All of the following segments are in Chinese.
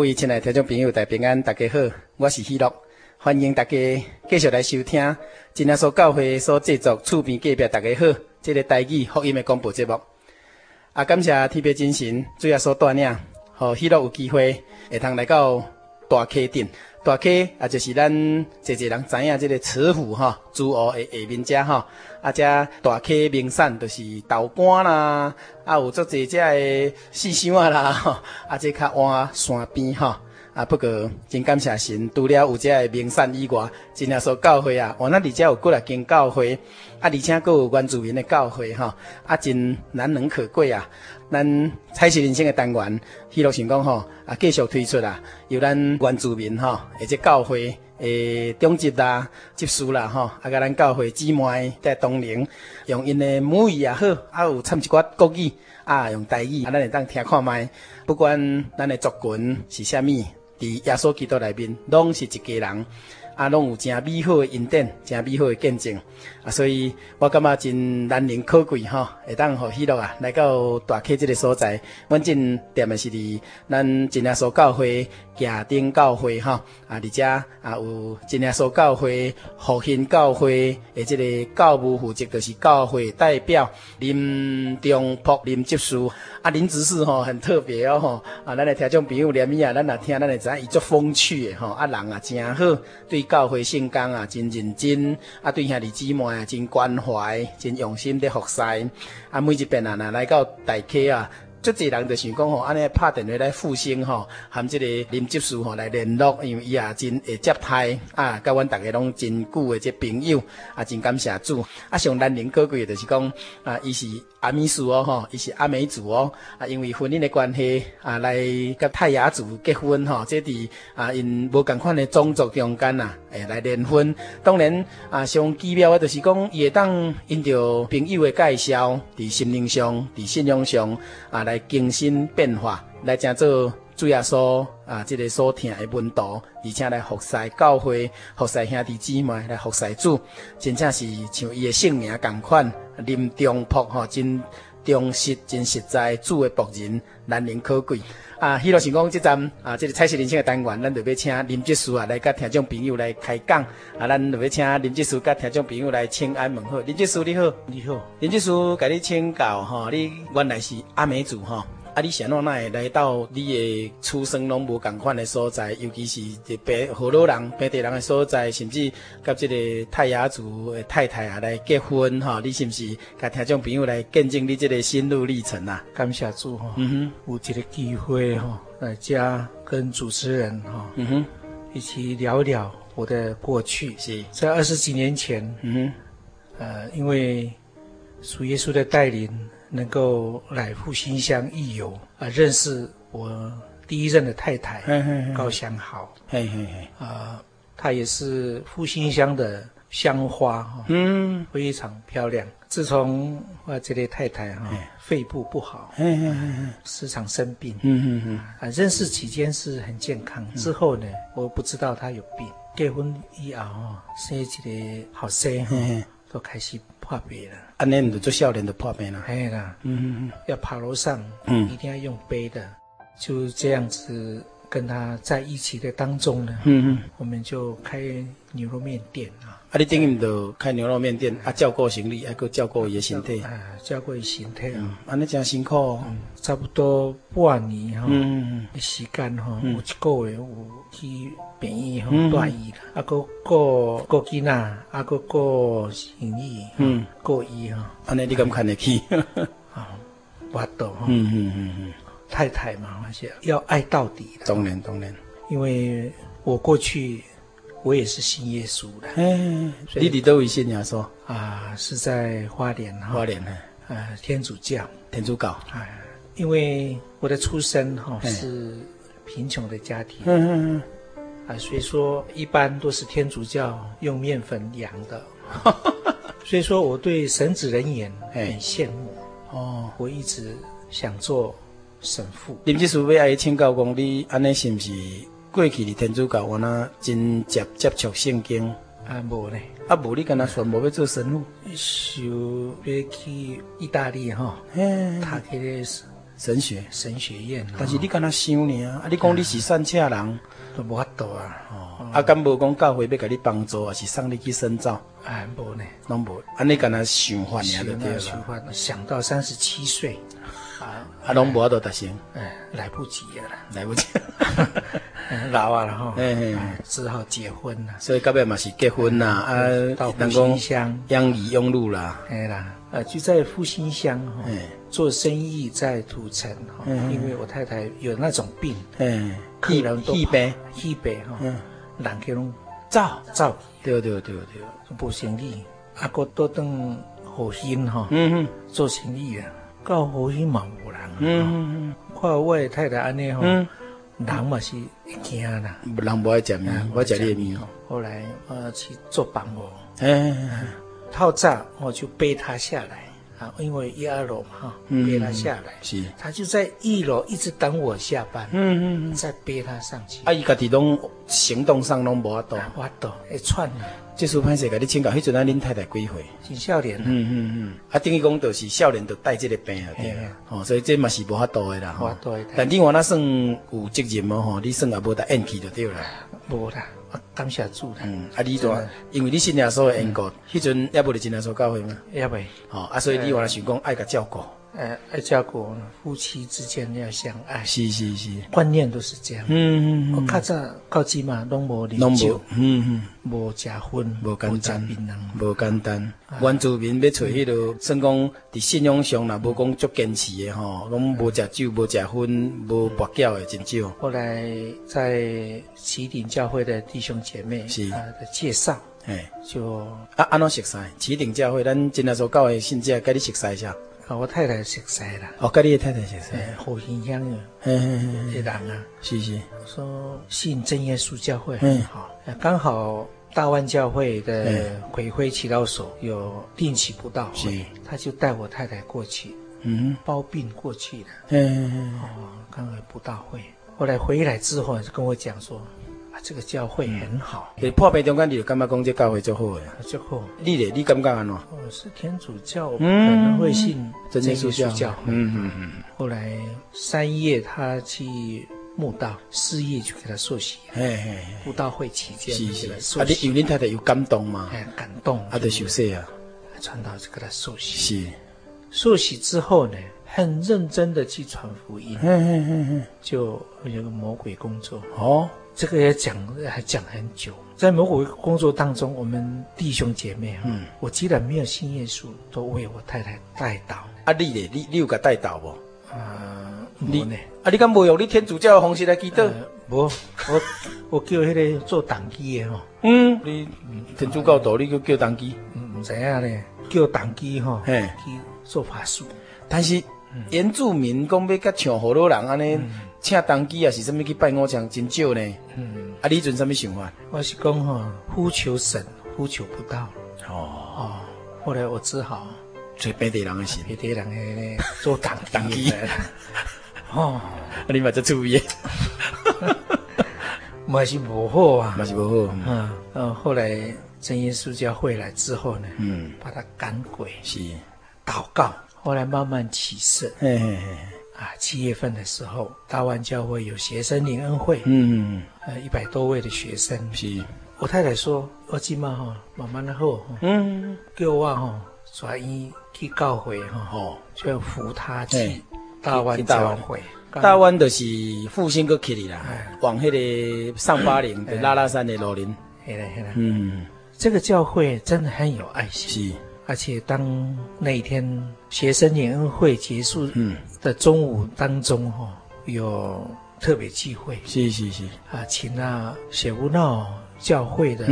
各位亲爱听众朋友，大家平安，大家好，我是喜乐，欢迎大家继续来收听今天所教会所制作厝边隔壁大家好，这个代语福音的广播节目。啊，感谢天父精神主要所带领，和喜乐有机会会通来到大溪镇。大溪啊，就是咱侪侪人知影即个慈湖吼，主湖的下面遮吼，啊，遮大溪名产就是豆干啦，啊，有足侪遮的四香啊啦，啊，这较往山边哈，啊，不过真感谢神，除了有遮个名山以外，真耶稣教会啊，我那里遮有几啊间教会，啊，而且阁有原住民的教会哈，啊，真难能可贵啊。咱彩色人生的单元，喜乐想讲吼，啊，继续推出啦，由咱原住民吼，或者教会诶，长执啦、执事啦吼，啊，甲咱教会姊妹在同龄，用因的母语也好，啊，有掺一寡国语，啊，用台语，啊，咱会当听看觅，不管咱的族群是虾米，伫耶稣基督内面，拢是一家人。啊，拢有真美好的恩典，真美好的见证所以我感觉真难能可贵吼，会当互喜乐啊来到大溪这个所在。阮正踮的是伫咱真耶稣教会行顶教会吼啊，而且啊有真耶稣教会复兴教会诶，这个教务负责就是教会代表林中博林执事啊，林执事吼很特别哦吼啊！咱来听众朋友连咪啊，咱来听，咱来知影伊足风趣诶吼啊，人啊诚好对。教会信仰啊，真认真啊，对兄弟姊妹啊，真关怀，真用心的服侍。啊，每一遍啊，来到大溪啊。足侪人就想讲吼，安尼拍电话来复兴吼，含这个林执事吼来联络，因为伊也真会接待。啊，甲阮逐个拢真久诶这朋友啊，真感谢主。啊，上难能可贵诶就是讲啊，伊是阿美族哦吼，伊是阿美族哦。啊，因为婚姻诶关系啊，来甲泰雅族结婚吼，这伫啊因无共款诶种族中间呐，诶来联婚，当然啊上奇妙诶就是讲伊会当因着朋友诶介绍，伫心灵上，伫信仰上啊。来更新变化，来成做主耶稣啊，这个所听的门徒，而且来服侍教会，服侍兄弟姊妹，来服侍主，真正是像伊的性命同款，林中博吼，真忠实，真实在，主的仆人，难能可贵啊！迄落想讲，即站啊，这个彩色人生的单元，咱就要请林志书啊，来甲听众朋友来开讲啊，咱就要请林志书甲听众朋友来请安问好。林志书你好，你好，林志书，甲你请教哈，你原来是阿美族哈。啊！你想哪会来到你的出生拢无共款的所在，尤其是这白河洛人、白地人的所在，甚至甲这个泰雅族的太太啊来结婚哈？你是不是甲听众朋友来见证你这个心路历程啊？感谢主哈，嗯哼，有这个机会哈，来家跟主持人哈，嗯哼，一起聊聊我的过去。是在二十几年前，嗯哼，呃，因为属耶稣的带领。能够来复兴乡义游啊，认识我第一任的太太嘿嘿嘿。高香豪，嘿嘿嘿。啊，她也是复兴乡的香花哈，嗯，非常漂亮。自从我这类太太哈肺部不好，嘿嘿嘿时常生病，嗯嗯嗯，啊，认识期间是很健康，之后呢，我不知道她有病，结婚以后哈，生一个好生哈，都开始。破病了，啊，那你做少年就破病了，哎啦，嗯嗯嗯，要爬楼上，嗯，一定要用背的，就这样子跟他在一起的当中呢，嗯嗯，我们就开牛肉面店啊，啊，你等于就开牛肉面店，啊，照顾行李，还搁照顾伊的身体，啊，照顾伊身体，啊，啊，你真辛苦，嗯，差不多半年哈，嗯嗯，时间哈，有一个月有去病医哈，大医了，啊，搁过过囡仔，啊，搁过行李，嗯，过医哈，安尼你敢看得起？啊，我懂哈，嗯嗯嗯嗯，太太嘛，而且要爱到底的，当然当然，因为我过去我也是信耶稣的，哎，你弟都有信耶稣啊，是在花莲哈，花莲呢，呃，天主教，天主教，哎，因为我的出身哈是。贫穷的家庭。嗯嗯嗯。啊，所以说一般都是天主教用面粉养的。所以说我对神职人员很羡慕。哦，我一直想做神父。林执事要爱请教讲，你安尼是不是过去的天主教我那真接接触圣经？啊，无呢。啊，无你跟他说无要做神父，想要去意大利哈，他去的神学神学院。但是你跟他想呢啊，你讲你是善车人，都无法度啊。哦，啊，敢无讲教会要甲你帮助，还是送你去深造？啊，无呢，拢无。啊，你跟他想法呢？就对了。想到三十七岁，啊，啊，拢无法度达成。哎，来不及了，来不及。老啊，然后只好结婚了。所以到尾嘛是结婚呐，啊，到复兴乡养儿养女啦。哎啦，呃，就在复兴乡哈，做生意在土城哈，因为我太太有那种病，嗯，客人都背一背哈，人给拢走走，对对对对，做生意，啊，个都等火星哈，嗯嗯，做生意啊，到好心嘛无人，嗯嗯嗯，看我太太安尼吼。人嘛是会惊啦，人不爱食面，我食你的面。后来我去做帮我，哎，套炸我就背他下来啊，因为一二楼嘛哈，背他下来，是，他就在一楼一直等我下班，嗯嗯，再背他上去。啊，伊家己拢行动上拢无法度，无法度，会喘。这次歹势甲你请教，迄阵啊，恁太太几岁？真少年。嗯嗯嗯。啊，等于讲就是少年就带这个病啊，对啊。哦，所以这嘛是无法度的啦。无法度的。但你话那算有责任哦，吼，你算也无得硬气就对了。无啦，我感谢主啦。嗯，啊，你做，因为你信耶稣的因果，迄阵也无得进来做教会嘛？也未。哦，啊，所以你话想讲爱甲照顾。呃，爱家国夫妻之间要相爱，是是是，观念都是这样。嗯嗯，我较早到即嘛拢无啉酒，嗯嗯，无食薰，无简单，无简单。原住民要找迄个，算讲伫信仰上啦，无讲足坚持的吼，拢无食酒，无食薰，无跋筊的真少。后来在启顶教会的弟兄姐妹是的介绍，哎，就啊安怎熟悉？启顶教会，咱今日所教的信者，甲你熟悉一下。我太太熟悉啦，哦，跟你的太太熟悉，好形象的，嗯，人啊，是是，说信真耶稣教会很好，刚好大湾教会的回辉祈祷所有定期布道会，他就带我太太过去，嗯，包病过去的，嗯，哦，刚好布道会，后来回来之后就跟我讲说。这个教会很好，给破病中间你就感觉讲这教会就好呀，就好。你咧，你感觉安怎？哦，是天主教，可能会信真耶稣教。嗯嗯嗯。后来三月他去慕道，四月就给他受洗。哎哎，布道会期间给他受洗。啊，你有恁太太有感动吗？哎，感动。啊，就受洗啊，传道就给他受洗。是。受洗之后呢，很认真的去传福音。嗯嗯嗯嗯。就有个魔鬼工作。哦。这个也讲还讲很久，在某个工作当中，我们弟兄姐妹啊，嗯，我既然没有信耶稣，都为我太太代祷。啊，你咧，你你有个代祷不？啊，你呢？啊，你敢无用你天主教的方式来祈祷？无，我 我叫迄个做党机的吼。嗯，你天主教徒你叫叫党机？嗯，唔知影咧，叫党机吼，嘿，去做法术。但是原住民讲要甲像好多人安尼。请当机啊是什么去拜偶像真少呢？嗯，啊，你阵什么想法？我是讲吼，呼求神，呼求不到。哦哦，后来我只好做本地人的事，本地人的 做当当机。哦，你嘛在注意，嘛是无好啊，嘛是无好。嗯，嗯，后来真耶稣教会来之后呢，嗯，把他赶鬼，是祷告，后来慢慢起色。嘿嘿嘿。啊，七月份的时候，大湾教会有学生领恩会，嗯，呃，一百多位的学生。是，我太太说，我今嘛哈，慢慢的后，嗯，叫我哈转移去教会哈，哦，就要扶他去大湾教会。大湾就是复兴阁去哩啦，往迄个上巴岭的拉拉山的路林。嗯，这个教会真的很有爱心。是。而且当那一天学生联恩会结束的中午当中，哈，有特别聚会，是是是，啊，请了雪屋闹教会的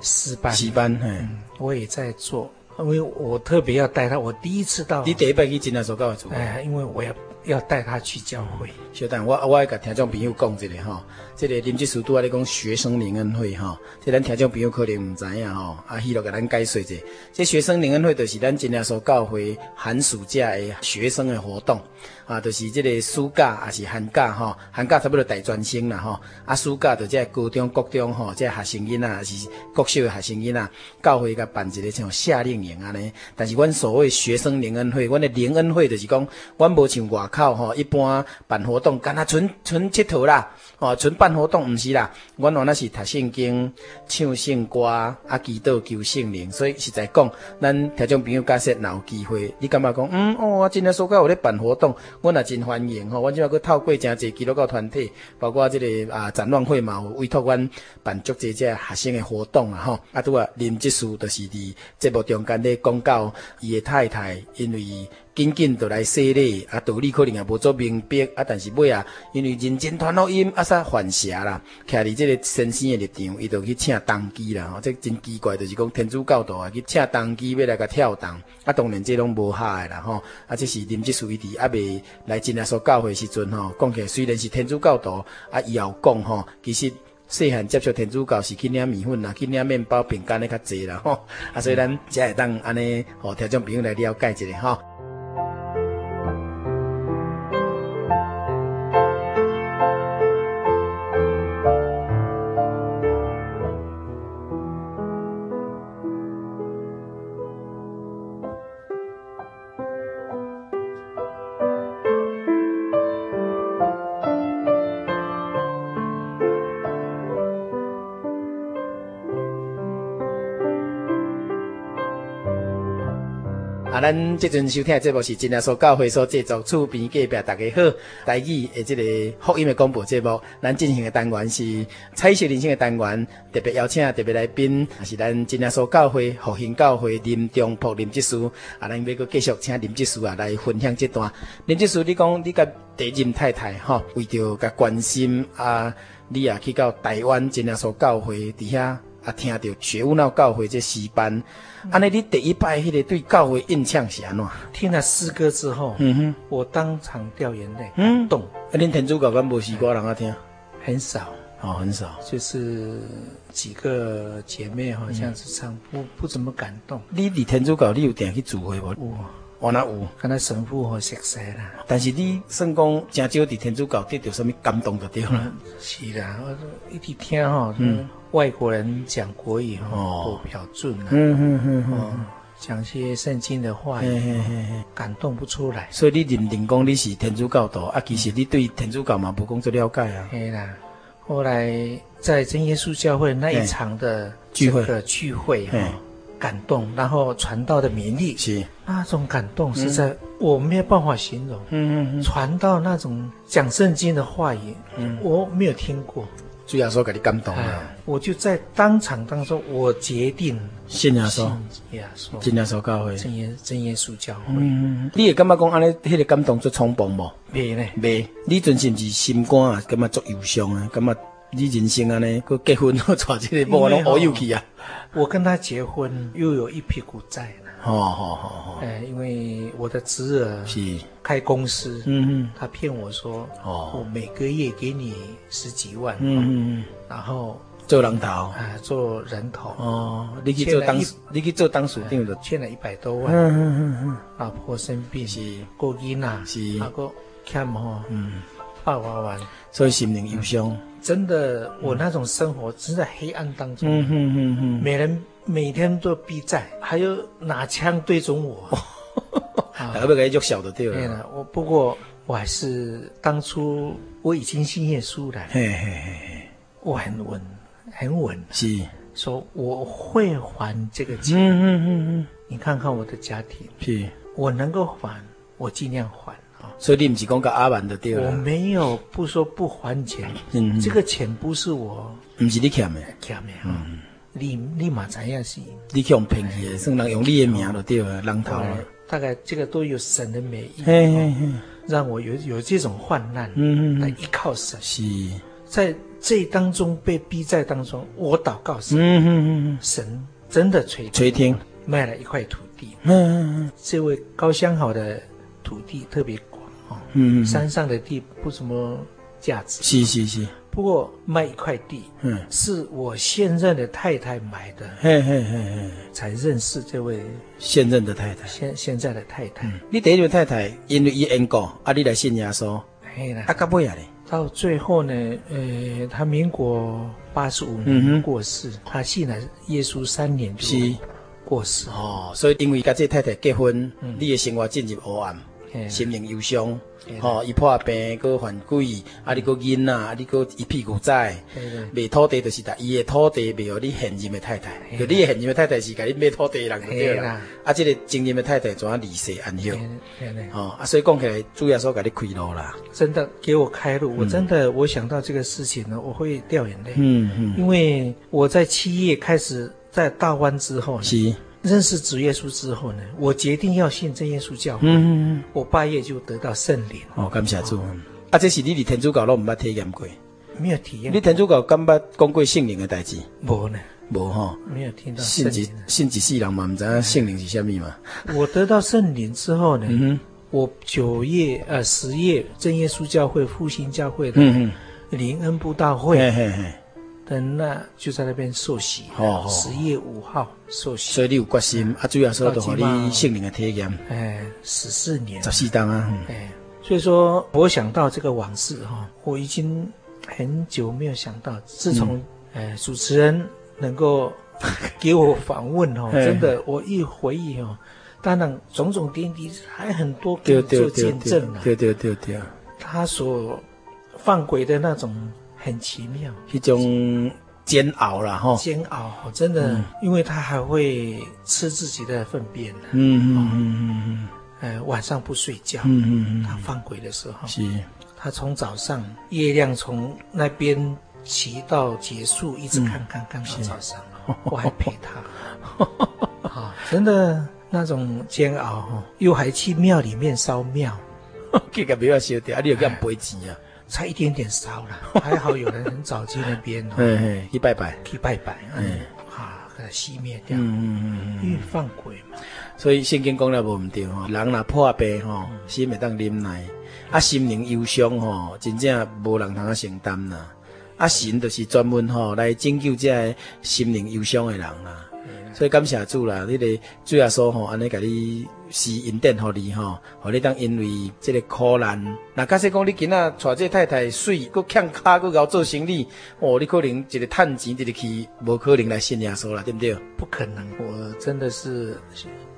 师班，诗班，嗯，我也在做，因为我特别要带他，我第一次到，你第一摆去进来做教会做，哎，因为我要要带他去教会。小等我，我爱甲听众朋友讲一下吼，这个林志书拄仔咧讲学生联恩会吼，这咱听众朋友可能唔知影吼，啊，希落甲咱解说者，这学生联恩会就是咱真耶稣教会寒暑假的学生的活动。啊，就是这个暑假也是寒假吼，寒假差不多大专生啦吼，啊，暑假就这高中、国中吼，这学生囡仔是国小的学生囡仔，教会甲办一个像夏令营安尼。但是阮所谓学生联恩会，阮的灵恩会就是讲，阮无像外口吼，一般办活动，干那纯纯佚佗啦，哦，纯办活动毋是啦，阮原来是读圣经、唱圣歌啊，祈祷求圣灵。所以实在讲，咱听众朋友假设若有机会，你感觉讲，嗯，哦，真的暑假有咧办活动。阮也真欢迎吼，阮即马阁透过诚济基督教团体，包括即个啊展览会嘛，有委托阮办足济只学生诶活动啊吼。啊拄啊林执事着是伫节目中间咧讲到伊诶太太，因为。紧紧就来洗礼，啊，道理可能也无做明白，啊，但是尾啊，因为认真传福音，啊，煞犯邪啦，徛伫这个先生的立场，伊就去请当机啦，吼，这真奇怪，就是讲天主教徒啊，去请当机要来甲跳动，啊，当然这拢无下的啦，吼，啊，这是林执事伊伫啊未来真正所教会时阵吼，讲起来虽然是天主教徒，啊，以后讲吼，其实细汉接触天主教是去领面粉啦，去领面包饼干的较侪啦，吼，啊，所以咱才会当安尼，吼，听众朋友来了解一下，吼。啊，咱这阵收听的节目是真耶稣教会所制作，厝边隔壁大家好，台语的这个福音的广播节目，咱进行的单元是彩色人生的单元，特别邀请特别来宾，也是咱真耶稣教会复兴教会林中仆林执事，啊，咱要搁继续请林执事啊来分享这段。林执事，你讲你甲第一任太太吼，为着甲关心啊，你也去到台湾真耶稣教会底下。啊，听到学务闹教会这诗班，安尼你第一摆迄个对教会印象是安怎？听了诗歌之后，嗯哼，我当场掉眼泪，嗯，动。啊，恁天主教敢无诗歌人啊听？很少，哦，很少，就是几个姐妹好像是唱，不不怎么感动。你伫天主教，你有定去聚会无？有，我那有，跟他神父和熟悉啦。但是你算讲真少伫天主教得到什么感动就对了。是啦，我一直听哈，嗯。外国人讲国语哦，都标准啊，嗯嗯嗯嗯，讲些圣经的话语，感动不出来。所以你认定讲你是天主教徒啊？其实你对天主教嘛不工作了解啊。对啦，后来在真耶稣教会那一场的聚会的聚会哈，感动，然后传道的名利，是那种感动实在我没有办法形容。嗯嗯嗯，传道那种讲圣经的话语，嗯，我没有听过。主要说给你感动了，我就在当场当中，我决定信耶稣，信耶稣教会，真耶真耶稣教会。嗯，你也感觉讲安尼，迄个感动做冲动无？没呢，没。你阵是毋是心肝啊？感觉足忧伤啊？感觉你人生安尼，佮结婚，带这个某拢好有气啊。我跟他结婚，又有一屁股债。哦哦哦哦，哎，因为我的侄儿是。开公司，嗯嗯，他骗我说，哦，我每个月给你十几万，嗯嗯，然后做人头，哎，做人头，哦，你去做当，你去做当属定的，欠了一百多万，嗯嗯嗯嗯，老婆生病是。过阴呐，是。那个欠哈，嗯，八万万，所以心灵忧伤，真的，我那种生活只在黑暗当中，嗯嗯嗯嗯，没人。每天都逼债，还有拿枪对准我，还要给他小的对了。我不过我还是当初我已经信耶稣了，嘿嘿嘿，我很稳，很稳，是。说我会还这个钱。嗯嗯嗯嗯，你看看我的家庭，是，我能够还，我尽量还啊。所以你不是讲个阿兰的对了。我没有不说不还钱，嗯，这个钱不是我，不是你欠的，欠的啊。立立马怎样是？你去用骗去的，算人用你的名就对了，人头了。大概这个都有神的美意，嘿嘿嘿，让我有有这种患难，嗯嗯，来依靠神。是，在这当中被逼在当中，我祷告神，嗯嗯嗯，神真的垂垂听，卖了一块土地，嗯嗯嗯，这位高相好的土地特别广，哦，嗯嗯，山上的地不什么价值，是是是。不过卖一块地，嗯，是我现任的太太买的，嘿嘿嘿嘿，才认识这位现任的太太，现现在的太太。你第一位太太因为伊因故，啊，你来信耶稣，嘿啦，啊，到尾啊咧，到最后呢，呃，他民国八十五年过世，他信了耶稣三年就过世。哦，所以因为跟这太太结婚，你的生活进入黑暗，心灵忧伤。吼，伊破病，搁犯鬼，啊，你搁囡仔，啊，你搁一屁股债，卖土地就是呾，伊的土地卖互你现任的太太，就你的现任的太太是甲你买土地的人就对了，啊，这个前任的太太怎啊离世安休，哦，啊，所以讲起来，主要说给你开路啦，真的给我开路，我真的我想到这个事情呢，我会掉眼泪，嗯嗯，因为我在七月开始在大湾之后呢。认识主耶稣之后呢，我决定要信真耶稣教会。嗯嗯，我八月就得到圣灵。哦，感谢主。啊，这是你的天主教拢毋捌体验过？没有体验。你天主教敢捌讲过圣灵的代志？无呢，无哈。没有听到。信一信一世人嘛，毋知影圣灵是虾米嘛。我得到圣灵之后呢，嗯，我九月呃十月真耶稣教会复兴教会的灵恩布道会。等那就在那边受洗，十月五号受洗。所以你有决心啊，主要说都和你心灵的体验。哎，十四年，十四当啊。哎，所以说我想到这个往事哈，我已经很久没有想到，自从呃主持人能够给我访问哈，真的我一回忆哈，当然种种点滴还很多可以做见证了。对对对对，他所犯轨的那种。很奇妙，一种煎熬了哈，煎熬真的，嗯、因为他还会吃自己的粪便呢。嗯嗯嗯嗯，呃，晚上不睡觉。嗯嗯嗯，他放鬼的时候，是，他从早上月亮从那边骑到结束，一直看看看到早上，我还陪他。好，真的那种煎熬哈，又还去庙里面烧庙，这个不要烧掉，你有干赔钱啊？差一点点烧了，还好有人很早去那边，去拜拜，去拜拜，嗯，啊，给它熄灭掉，嗯嗯嗯，因为放鬼嘛。所以圣经讲了无唔对吼，人若破病吼，心会当忍耐，啊，心灵忧伤吼，真正无人通啊承担呐，啊，神就是专门吼来拯救这个心灵忧伤的人啦。所以感谢主啦，你个主耶稣吼，安尼甲你施恩典互你吼，互你当因为这个苦难，那假设讲你囡仔娶这太太水，搁欠卡搁熬做生理，哦，你可能一个趁钱一个去，无可能来信耶稣啦，对不对？不可能，我真的是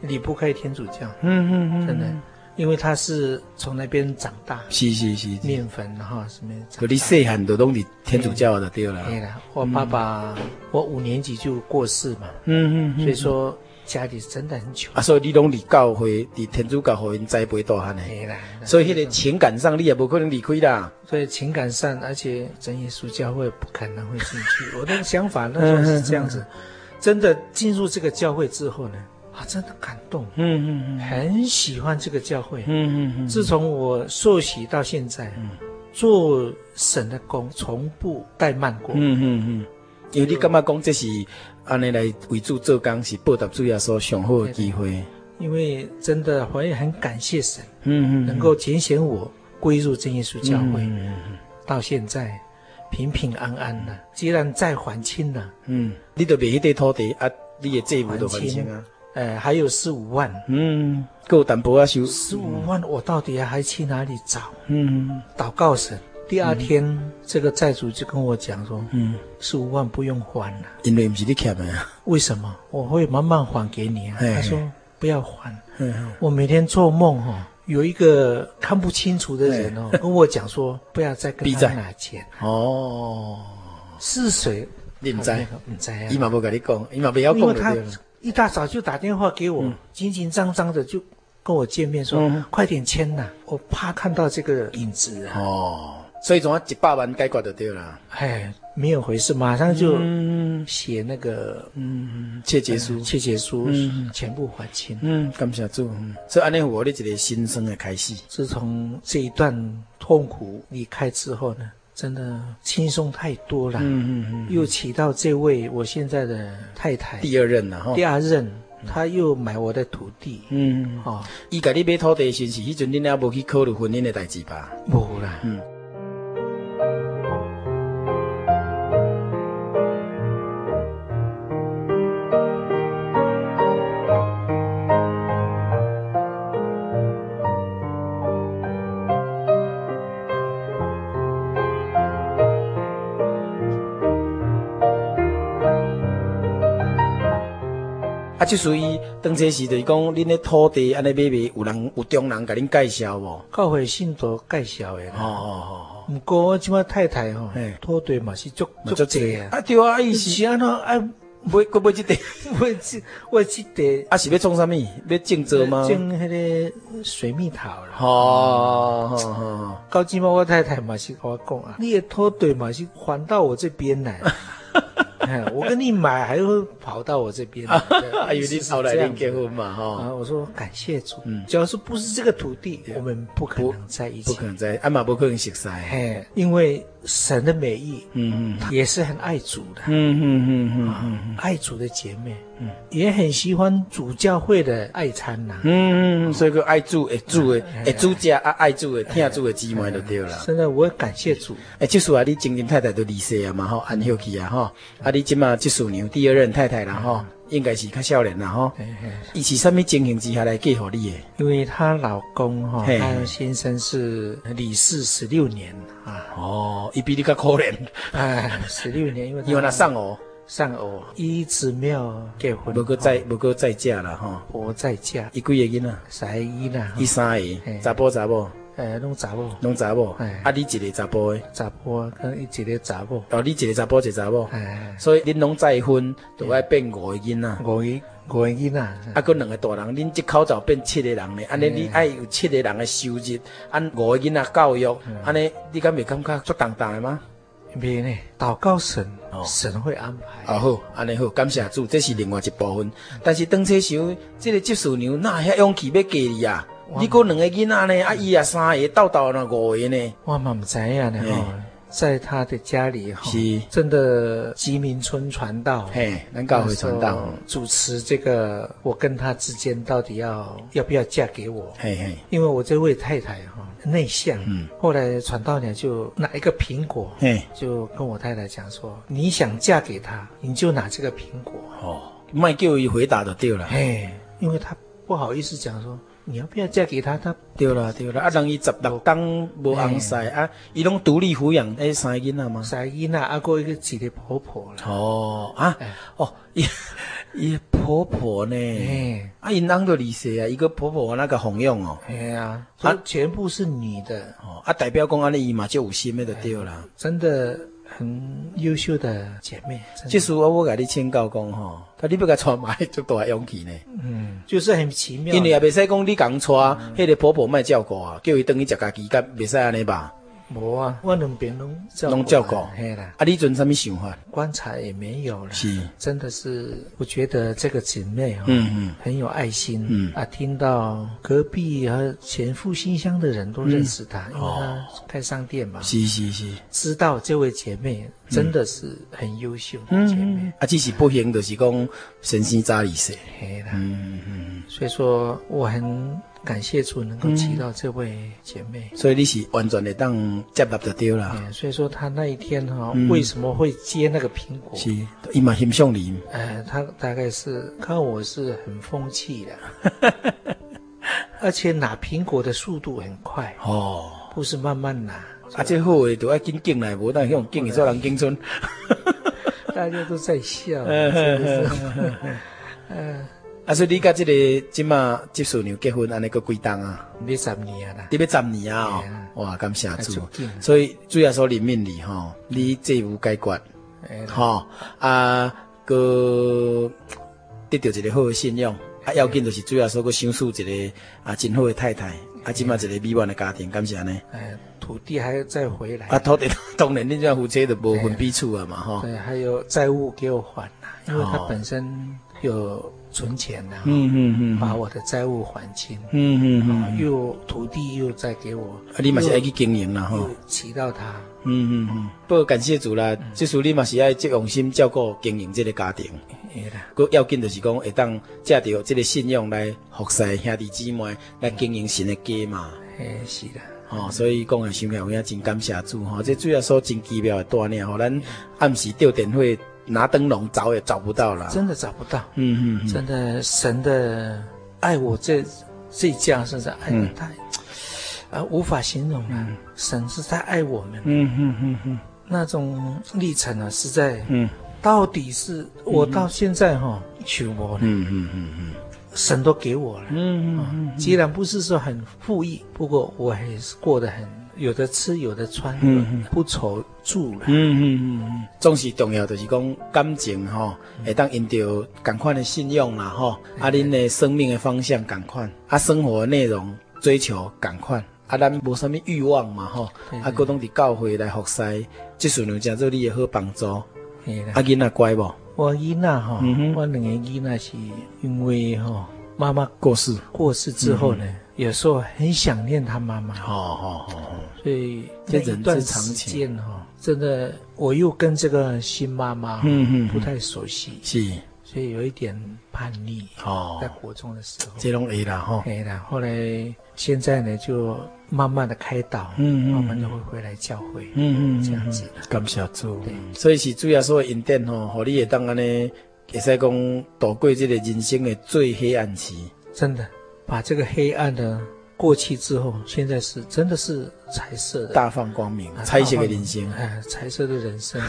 离不开天主教，嗯嗯嗯，真的。因为他是从那边长大，是是是，面粉哈什么，可你细汉都拢是天主教的对了。对了，我爸爸我五年级就过世嘛，嗯嗯，所以说家里真的很穷啊，所以你拢离教会，离天主教会栽培大汉的，对啦，所以迄个情感上你也不可能离开啦。所以情感上，而且真耶稣教会不可能会进去。我的想法那时候是这样子，真的进入这个教会之后呢。啊，真的感动，嗯嗯嗯，很喜欢这个教会，嗯嗯嗯。自从我受洗到现在，嗯，做神的工从不怠慢过，嗯嗯嗯。因为你干嘛讲这是安尼来为主做工，是报答主耶稣上好的机会。因为真的我也很感谢神，嗯嗯，能够拣选我归入真耶稣教会，嗯嗯，到现在平平安安的。既然再还清了，嗯，你都卖一块土地啊，你也这一步都还清啊。呃，还有十五万，嗯，够淡薄啊，收十五万，我到底还去哪里找？嗯，祷告神。第二天，这个债主就跟我讲说，嗯，十五万不用还了，因为不是你欠的。为什么？我会慢慢还给你啊。他说不要还。我每天做梦哈，有一个看不清楚的人哦，跟我讲说，不要再跟他拿钱。哦，是谁？你唔知？唔知啊。伊嘛不跟你讲，伊嘛不要讲他一大早就打电话给我，紧紧张张的就跟我见面说：“快点签呐，我怕看到这个影子啊。”哦，所以总要一百万解决就对了。哎，没有回事，马上就写那个嗯切结书，切结书，全部还清。嗯，感谢主。所以安尼我的一个新生的开始。自从这一段痛苦离开之后呢，真的轻松太多了，嗯嗯嗯，又娶到这位我现在的太太，第二任了哈，第二任，他又买我的土地，嗯，哦，伊甲你买土地时，是迄阵恁还无去考虑婚姻的代志吧？无啦，嗯。即属于当初时就是讲，恁的土地安尼买卖，有人有中人甲恁介绍无？教会信徒介绍的。哦哦哦。毋过我即摆太太吼，土地嘛是足足济啊。啊对啊，伊是安怎啊？买阁买即块，买即买即块，啊是要种啥物？要种植吗？种迄个水蜜桃啦。哦哦哦。到即摆我太太嘛是甲我讲啊，你的土地嘛是还到我这边来。我跟你买，还会跑到我这边，还以为你跑来点结婚嘛？哈，我说感谢主，嗯，假如说不是这个土地，我们不可能在一起，不可能在，阿玛不可能识晒，嘿，因为神的美意，嗯嗯，也是很爱主的，嗯嗯嗯嗯嗯，爱主的姐妹，嗯，也很喜欢主教会的爱餐呐，嗯嗯，所以个爱主诶，主诶，诶，主家啊，爱主诶，听主的姊妹就对了。现在我感谢主，诶，就是啊，你经营太太都离世啊嘛，哈，安休去啊，哈，啊，你今嘛即属牛第二任太太了，哈。应该是较少年啦，吼。伊是啥物情形之下来嫁予你的？因为她老公哈，她先生是李氏十六年啊。哦，伊比你较可怜。哎，十六年，因为因为他丧偶，丧偶，一直没有结婚。无搁再无搁再嫁了哈。我再嫁。伊几个囡仔？三个囡仔。伊三个，查甫查某？诶，拢查某，拢查某。啊，你一个查甫诶？查甫跟伊一个查某。哦，你一个查甫，一个查某。所以恁拢再婚，都爱变五个囡仔。五个五个囡仔。啊，搁两个大人，恁一口就变七个人咧。安尼你爱有七个人诶收入，按五个囡仔教育，安尼你敢袂感觉足重重诶吗？袂呢，祷告神，神会安排。啊好，安尼好，感谢主，这是另外一部分。但是当初时候，这个接受娘哪遐勇气要嫁你啊？你过两个囡仔呢？啊，伊啊三个，到到那五个呢？我嘛唔知呀呢。在他的家里哈，是真的吉民村传道，嘿，能教会传道，主持这个我跟他之间到底要要不要嫁给我？嘿嘿，因为我这位太太哈内向，嗯，后来传道娘就拿一个苹果，嘿，就跟我太太讲说，你想嫁给他，你就拿这个苹果。哦，麦叫一回答就对了，嘿，因为他不好意思讲说。你要不要嫁给他？他对了对了，啊，让伊十六当无红晒啊，伊拢独立抚养诶三个囡仔吗？三个囡仔，啊，过一个自己婆婆了。哦啊，哦，伊 伊婆婆呢？啊，因翁都离世啊，一个婆婆那个奉养哦。哎呀，啊，全部是女的。哦，啊，代表公安的伊嘛就有心的就对了。真的。很优秀的姐妹，即使我我甲你请教讲吼，他你不甲带买足大勇气呢？嗯，就是很奇妙。因为也袂使讲你共带，迄个婆婆卖照顾啊，叫伊等于食家己，甲袂使安尼吧？无啊，我两边拢拢照顾，嘿啦。啊，你阵什么想法？观察也没有了。是，真的是，我觉得这个姐妹哈，嗯嗯，很有爱心。嗯啊，听到隔壁和前夫新乡的人都认识她，因为她开商店嘛。是是是，知道这位姐妹真的是很优秀的姐妹。啊，只是不行就是讲身生早离世。嘿啦，嗯嗯，所以说我很。感谢主能够娶到这位姐妹，所以你是完全的当接纳就对了。所以说他那一天哈，为什么会接那个苹果？是，伊嘛欣赏你。哎，他大概是看我是很风气的，而且拿苹果的速度很快哦，不是慢慢拿。啊，这好诶，都要紧进来，无但用紧去做人敬村。大家都在笑。嗯。啊，所以你甲这个即马接受娘结婚安尼个几档啊？你十年啊啦！你要十年啊？哇，感谢主！所以主要说怜悯你吼，你债务解决，吼啊，个得到一个好的信用，啊，要紧就是主要说个相处一个啊真好的太太，啊，即马一个美满的家庭，感谢呢。哎，土地还要再回来。啊，土地 当然你这样夫妻就无分彼此啊嘛，吼。对，还有债务给我还呐，因为他本身有。存钱呐，嗯嗯嗯，把我的债务还清，嗯嗯嗯，又土地又再给我，啊，你嘛是爱去经营啦，哈，骑到他，嗯嗯嗯，不过感谢主啦，即使你嘛是爱即用心照顾经营这个家庭，个要紧就是讲会当借着这个信用来服侍兄弟姊妹来经营新的家嘛，诶，是的，哦，所以讲啊，心里有影真感谢主哈，这主要说真奇妙的锻炼吼，咱暗时吊电话。拿灯笼找也找不到了，真的找不到。嗯嗯，真的神的爱我这这家是在爱的太，啊无法形容啊。神是在爱我们。嗯嗯嗯嗯，那种历程啊，实在。嗯，到底是我到现在哈，求我。嗯嗯嗯嗯，神都给我了。嗯嗯嗯，既然不是说很富裕，不过我还是过得很。有的吃，有的穿，嗯、不愁住了。嗯嗯嗯嗯，总是重要，就是讲感情吼，会当因着共款的信用啦吼，啊，恁的生命的方向共款，啊，生活的内容追求共款，啊，咱无啥物欲望嘛哈，啊，各拢伫教会来服侍，即顺路诚做你的好帮助。啊，囡仔乖无？我囡仔哈，我两个囡仔是因为吼妈妈过世，过世之后呢。有时候很想念他妈妈，哦哦哦，所以这一段时间哈，真的我又跟这个新妈妈嗯嗯不太熟悉，是，所以有一点叛逆哦，在国中的时候，这种 A 了哈，A 了，后来现在呢就慢慢的开导，嗯嗯，慢慢的会回来教会，嗯嗯，这样子，感谢主，对，所以是主要说引电吼，和你也当安呢，会使讲度过这个人生的最黑暗期，真的。把这个黑暗的过去之后，现在是真的是彩色的，大放光明，彩色的人生，哎，彩色的人生。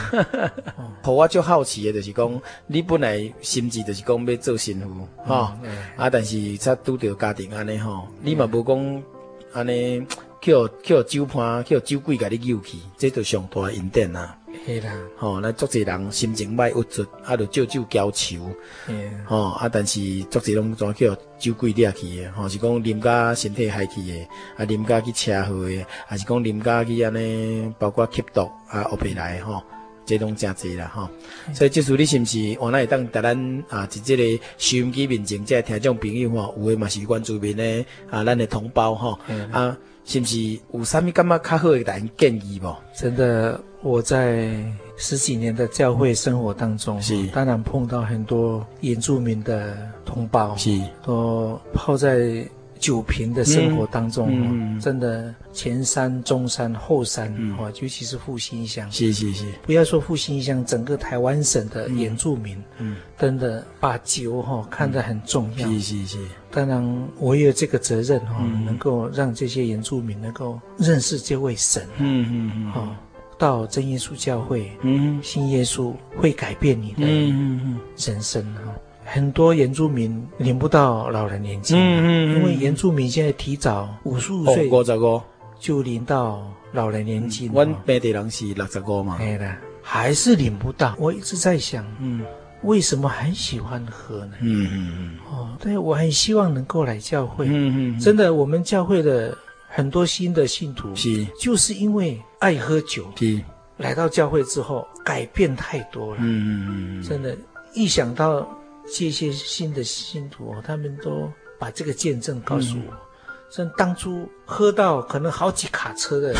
好，我就好奇的，就是讲你本来心志就是讲要做神父，哈，啊，但是才拄着家庭安尼吼，你嘛无讲安尼，叫叫酒盘，叫酒鬼甲你救去，这就上大恩典啊。是啦，吼，咱足侪人心情歹郁卒，啊，就借酒浇愁，吼，啊，但是足侪拢怎叫酒鬼掠去的，吼，是讲啉甲身体害去的，啊，啉甲去车祸的，啊是讲啉甲去安尼，包括吸毒啊，学不来吼，这拢真侪啦，吼，所以即使你是毋是，我那会当带咱啊，伫即个收音机面前，这听众朋友吼，有诶嘛是关注面诶啊，咱诶同胞吼，啊，是毋是有啥物感觉较好诶，大人建议无？真的。我在十几年的教会生活当中，是。当然碰到很多原住民的同胞，是。都泡在酒瓶的生活当中，嗯，真的前山、中山、后山，哦，尤其是复兴乡，是是是，不要说复兴乡，整个台湾省的原住民，嗯，真的把酒哈看得很重要，是是是。当然，我也有这个责任哈，能够让这些原住民能够认识这位神，嗯嗯嗯，好。到真耶稣教会，嗯，信耶稣会改变你的人生哈。很多原住民领不到老人年金，嗯嗯，因为原住民现在提早五十五岁就领到老人年金。我本地人是六十五嘛，还是领不到。我一直在想，嗯，为什么很喜欢喝呢？嗯嗯嗯，哦，对，我很希望能够来教会，嗯嗯，真的，我们教会的。很多新的信徒是，就是因为爱喝酒，是。来到教会之后改变太多了。嗯嗯嗯，真的，一想到这些新的信徒，他们都把这个见证告诉我，像、嗯、当初喝到可能好几卡车的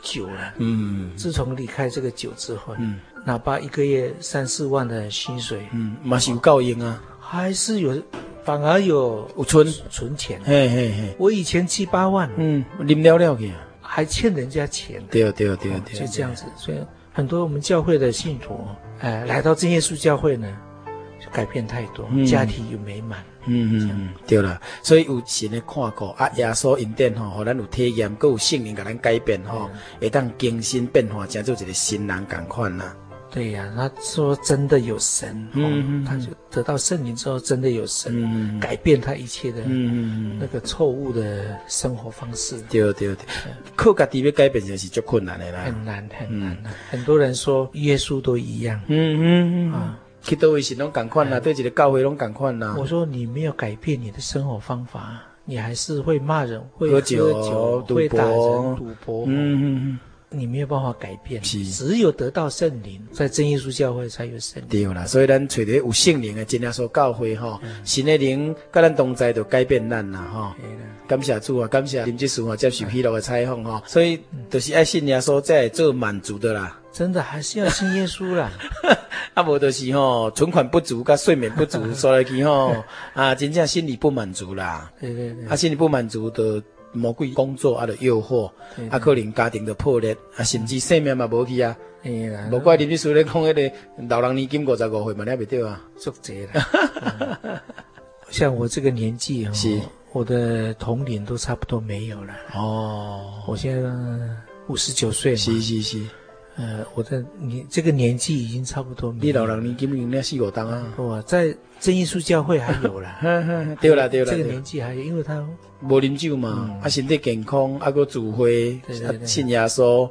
酒了。嗯，自从离开这个酒之后，嗯，哪怕一个月三四万的薪水，嗯，马上有高音啊，还是有。反而有存存钱，嘿嘿嘿！我以前七八万，嗯，啉了了去，还欠人家钱。对对对对，就这样子。所以很多我们教会的信徒，哎，来到真耶稣教会呢，就改变太多，家庭又美满。嗯嗯，对了。所以有神的看过啊，耶稣恩典吼，互咱有体验，搁有圣灵甲咱改变吼，会当更新变化，成做一个新人共款呐。对呀，他说真的有神，嗯，他就得到圣灵之后，真的有神，嗯，改变他一切的，嗯，那个错误的生活方式。对对对，靠家己要改变就是最困难的啦，很难很难。很多人说耶稣都一样，嗯嗯啊，去到位是拢赶快啦，对自己的教会拢赶快啦。我说你没有改变你的生活方法，你还是会骂人，会喝酒，会打人，赌博，嗯嗯嗯。你没有办法改变，是只有得到圣灵，在真耶稣教会才有圣灵。对啦，所以咱找到有圣灵的真正所教会哈，神的灵跟咱同在，就改变咱啦哈。感谢主啊，感谢林志书啊，接受喜乐的采访哈。所以就是爱信耶稣，才会做满足的啦。真的还是要信耶稣啦。啊，无就是吼，存款不足，甲睡眠不足，说来去吼，啊，真正心里不满足啦。对对对，啊，心里不满足的魔鬼工作啊的诱惑，啊，可能家庭的破裂，啊，甚至生命嘛无去啊。无怪林律师咧讲迄个老人年金五十五岁嘛，你还袂对啊？足济啦。像我这个年纪啊，是，我的同龄都差不多没有了。哦，我现在五十九岁嘛。是是是。呃，我的你这个年纪已经差不多。你老人，你根本那四五当啊！哇，在正耶稣教会还有啦。对啦对啦，这个年纪还有，因为他无啉酒嘛，啊身体健康，啊个主会啊信耶稣，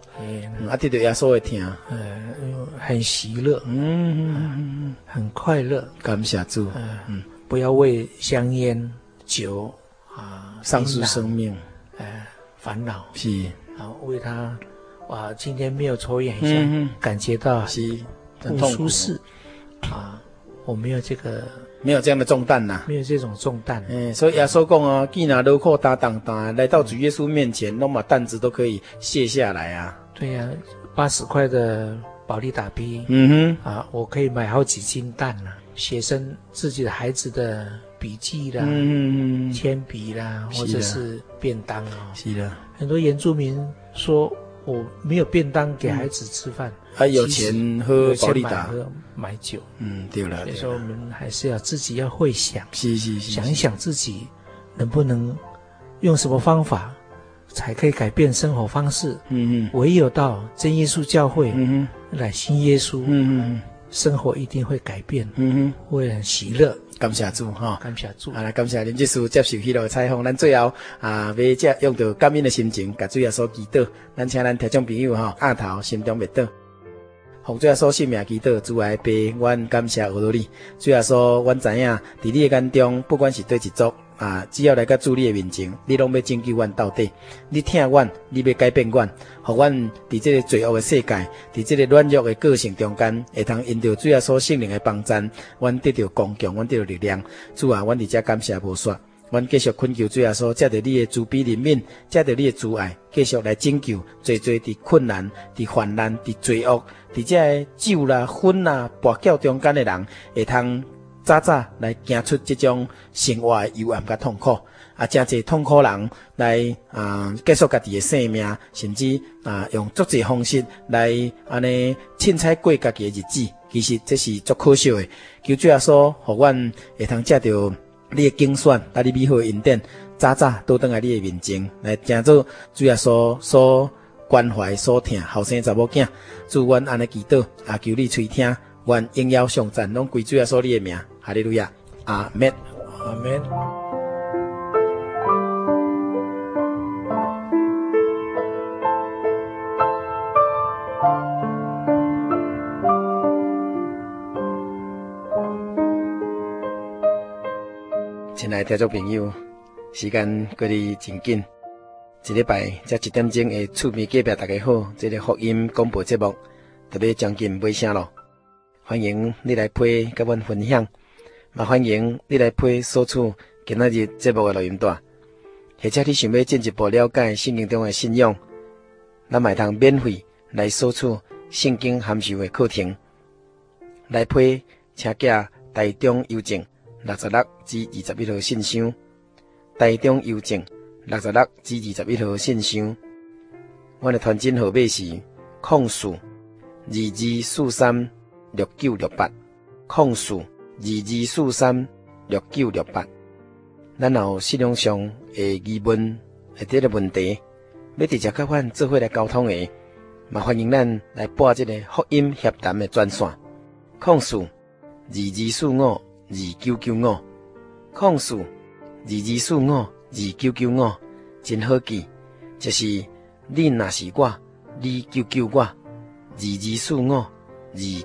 啊得到耶稣会听，呃，很喜乐，嗯，很快乐，感谢主，嗯，不要为香烟酒啊丧失生命，呃，烦恼。是，啊为他。哇，今天没有抽烟，嗯，感觉到是很舒适啊！我没有这个，没有这样的重担呐，没有这种重担。嗯，所以耶稣讲啊，既然路阔大担担，来到主耶稣面前，那么担子都可以卸下来啊。对呀，八十块的保利达 B，嗯哼，啊，我可以买好几斤蛋了，学生自己的孩子的笔记啦，嗯，铅笔啦，或者是便当啊。是的，很多原住民说。我没有便当给孩子吃饭，还有钱喝保利达，买喝买酒。嗯，对了，所以说我们还是要自己要会想，是是是，想一想自己能不能用什么方法才可以改变生活方式。嗯嗯，唯有到真耶稣教会，嗯哼，来信耶稣，嗯嗯，生活一定会改变，嗯哼，会很喜乐。感谢主哈，感谢主。啊，感谢林志书接受迄落采访。咱最后啊，要借用着感恩的心情，甲主耶稣祈祷。咱请咱听众朋友哈，阿头心中默祷，奉主耶稣性命祈祷。主爱爸，阮感谢我你。主耶稣，阮知影，伫你的眼中，不管是对一族。啊！只要来到主你的面前，你拢要拯救阮到底。你听阮，你要改变阮，互阮伫这个罪恶的世界，伫这个软弱的个性中间，会通因着主耶稣圣灵的帮助，阮得到光强，阮得到力量。主啊，阮伫遮感谢无煞，阮继续恳求主耶稣，借着你的慈悲怜悯，借着你的慈爱，继续来拯救，最最伫困难、伫患难、伫罪恶、伫这酒啦、薰啦、跋筊中间的人，会通。早早来行出这种生活的幽暗甲痛苦，啊，真侪痛苦人来啊，结束家己的生命，甚至啊，用足侪方式来安尼凊彩过家己的日子，其实这是足可惜的。求主耶稣，互阮会通借着你的竞选，甲你美好的恩典，早早倒转来你的面前，来听做主耶稣所关怀所听后生查某囝，祝阮安尼祈祷，啊，求你垂听，愿荣耀颂赞拢归主耶稣你的名。哈利路亚，阿门，阿门。亲爱的听众朋友，时间过得真紧，一礼拜才一点钟的厝边隔壁大家好，这个福音广播节目特别将近尾声咯，欢迎你来陪跟阮分享。嘛，欢迎你来配索取今仔日节目的录音带，或者你想要进一步了解圣经中的信仰，咱会通免费来索取圣经函授的课程。来配请寄台中邮政六十六至二十一号信箱，台中邮政六十六至二十一号信箱。我的传真号码是空数二二四三六九六八空数。二二四三六九六八，咱有信仰上诶疑问，或者个问题，要直接甲阮做伙来沟通诶，嘛欢迎咱来拨这个福音协谈诶专线，控诉二二四五二九九五，控诉二二四五二九九五，真好记，就是你若是我，你救救我，二二四五二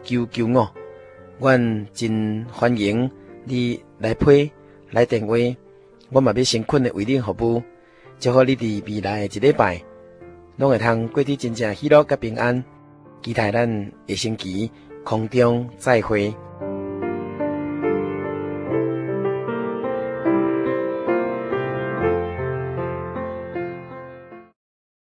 九九五。阮真欢迎你来批来电话，我嘛要先恳的为恁服务，祝福你伫未来的一礼拜拢会通过得真正喜乐甲平安。期待咱下星期空中再会。